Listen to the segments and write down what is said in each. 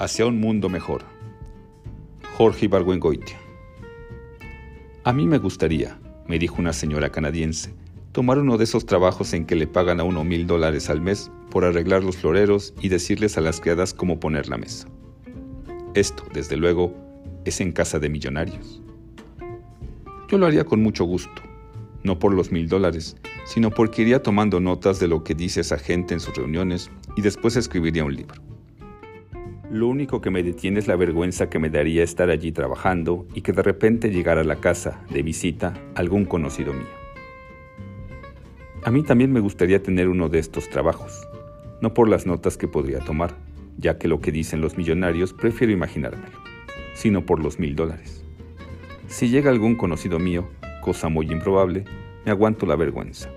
Hacia un mundo mejor. Jorge Ibargüengoitia. A mí me gustaría, me dijo una señora canadiense, tomar uno de esos trabajos en que le pagan a uno mil dólares al mes por arreglar los floreros y decirles a las criadas cómo poner la mesa. Esto, desde luego, es en casa de millonarios. Yo lo haría con mucho gusto, no por los mil dólares, sino porque iría tomando notas de lo que dice esa gente en sus reuniones y después escribiría un libro. Lo único que me detiene es la vergüenza que me daría estar allí trabajando y que de repente llegara a la casa, de visita, algún conocido mío. A mí también me gustaría tener uno de estos trabajos, no por las notas que podría tomar, ya que lo que dicen los millonarios prefiero imaginármelo, sino por los mil dólares. Si llega algún conocido mío, cosa muy improbable, me aguanto la vergüenza.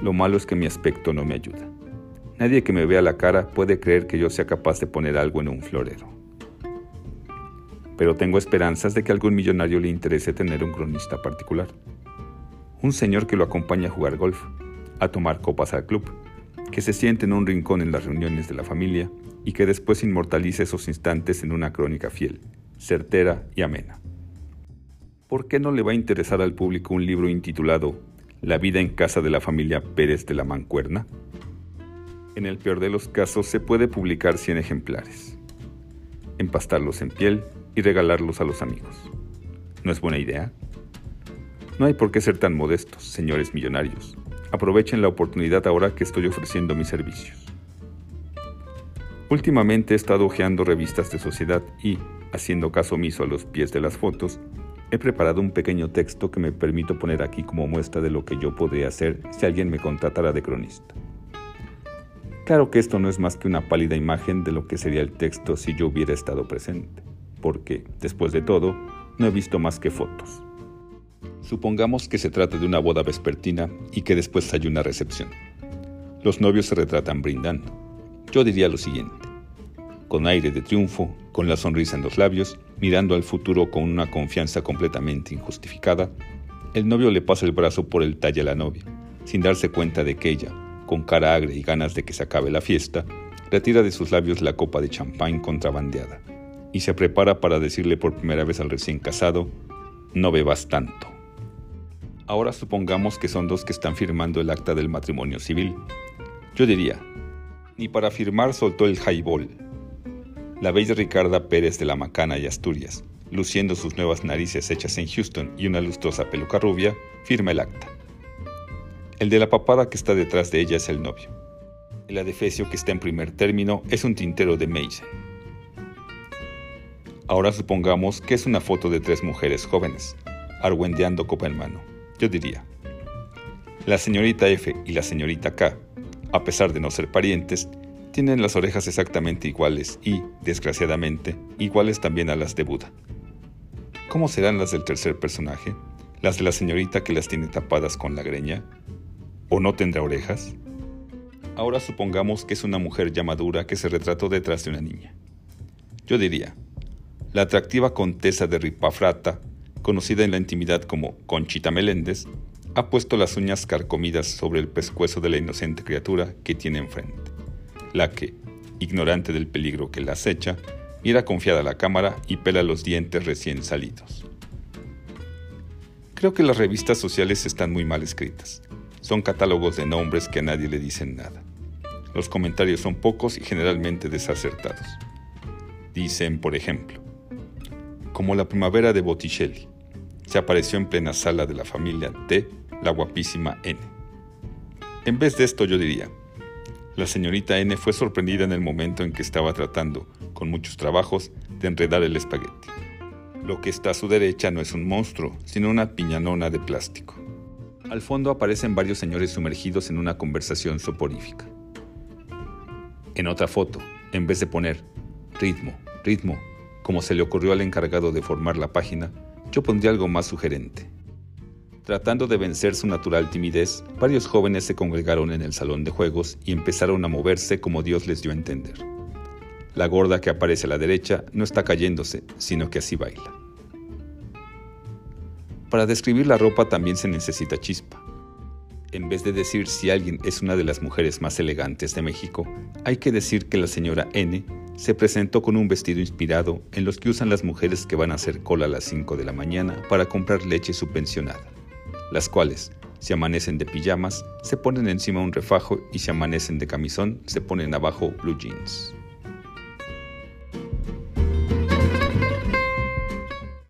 Lo malo es que mi aspecto no me ayuda. Nadie que me vea la cara puede creer que yo sea capaz de poner algo en un florero. Pero tengo esperanzas de que algún millonario le interese tener un cronista particular. Un señor que lo acompañe a jugar golf, a tomar copas al club, que se siente en un rincón en las reuniones de la familia y que después inmortalice esos instantes en una crónica fiel, certera y amena. ¿Por qué no le va a interesar al público un libro intitulado La vida en casa de la familia Pérez de la Mancuerna? En el peor de los casos se puede publicar 100 ejemplares, empastarlos en piel y regalarlos a los amigos. ¿No es buena idea? No hay por qué ser tan modestos, señores millonarios. Aprovechen la oportunidad ahora que estoy ofreciendo mis servicios. Últimamente he estado hojeando revistas de sociedad y, haciendo caso omiso a los pies de las fotos, he preparado un pequeño texto que me permito poner aquí como muestra de lo que yo podría hacer si alguien me contratara de cronista. Claro que esto no es más que una pálida imagen de lo que sería el texto si yo hubiera estado presente, porque, después de todo, no he visto más que fotos. Supongamos que se trata de una boda vespertina y que después hay una recepción. Los novios se retratan brindando. Yo diría lo siguiente. Con aire de triunfo, con la sonrisa en los labios, mirando al futuro con una confianza completamente injustificada, el novio le pasa el brazo por el talle a la novia, sin darse cuenta de que ella, con cara agria y ganas de que se acabe la fiesta, retira de sus labios la copa de champán contrabandeada y se prepara para decirle por primera vez al recién casado, no bebas tanto. Ahora supongamos que son dos que están firmando el acta del matrimonio civil. Yo diría, ni para firmar soltó el highball. La bella Ricarda Pérez de la Macana y Asturias, luciendo sus nuevas narices hechas en Houston y una lustrosa peluca rubia, firma el acta. El de la papada que está detrás de ella es el novio. El adefesio que está en primer término es un tintero de Mason. Ahora supongamos que es una foto de tres mujeres jóvenes, argüendeando copa en mano. Yo diría, la señorita F y la señorita K, a pesar de no ser parientes, tienen las orejas exactamente iguales y, desgraciadamente, iguales también a las de Buda. ¿Cómo serán las del tercer personaje? ¿Las de la señorita que las tiene tapadas con la greña? ¿O no tendrá orejas? Ahora supongamos que es una mujer ya madura que se retrató detrás de una niña. Yo diría, la atractiva contesa de Ripafrata, conocida en la intimidad como Conchita Meléndez, ha puesto las uñas carcomidas sobre el pescuezo de la inocente criatura que tiene enfrente, la que, ignorante del peligro que la acecha, mira confiada a la cámara y pela los dientes recién salidos. Creo que las revistas sociales están muy mal escritas son catálogos de nombres que a nadie le dicen nada. Los comentarios son pocos y generalmente desacertados. Dicen, por ejemplo, como la primavera de Botticelli, se apareció en plena sala de la familia T, la guapísima N. En vez de esto yo diría, la señorita N fue sorprendida en el momento en que estaba tratando, con muchos trabajos, de enredar el espagueti. Lo que está a su derecha no es un monstruo, sino una piñanona de plástico. Al fondo aparecen varios señores sumergidos en una conversación soporífica. En otra foto, en vez de poner ritmo, ritmo, como se le ocurrió al encargado de formar la página, yo pondría algo más sugerente. Tratando de vencer su natural timidez, varios jóvenes se congregaron en el salón de juegos y empezaron a moverse como Dios les dio a entender. La gorda que aparece a la derecha no está cayéndose, sino que así baila. Para describir la ropa también se necesita chispa. En vez de decir si alguien es una de las mujeres más elegantes de México, hay que decir que la señora N se presentó con un vestido inspirado en los que usan las mujeres que van a hacer cola a las 5 de la mañana para comprar leche subvencionada, las cuales, si amanecen de pijamas, se ponen encima un refajo y si amanecen de camisón, se ponen abajo blue jeans.